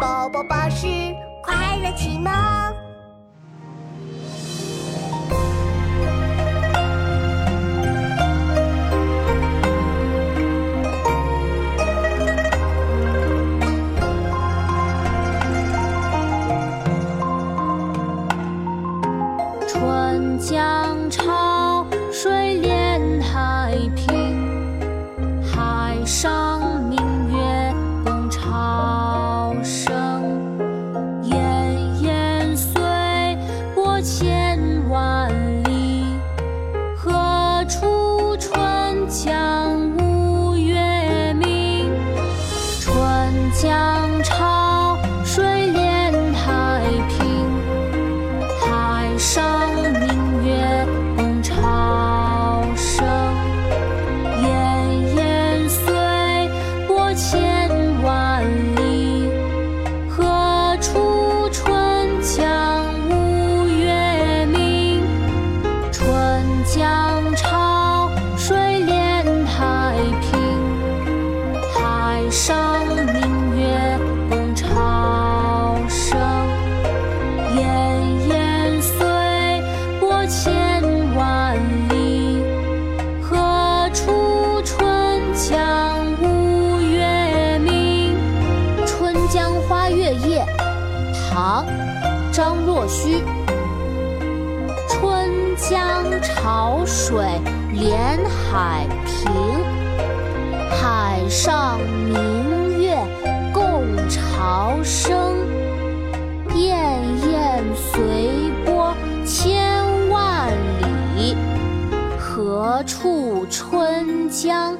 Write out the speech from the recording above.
宝宝巴士快乐启蒙。春江潮水连海平，海上千万里，何处春江无月明？春江唐·张若虚。春江潮水连海平，海上明月共潮生。滟滟随波千万里，何处春江？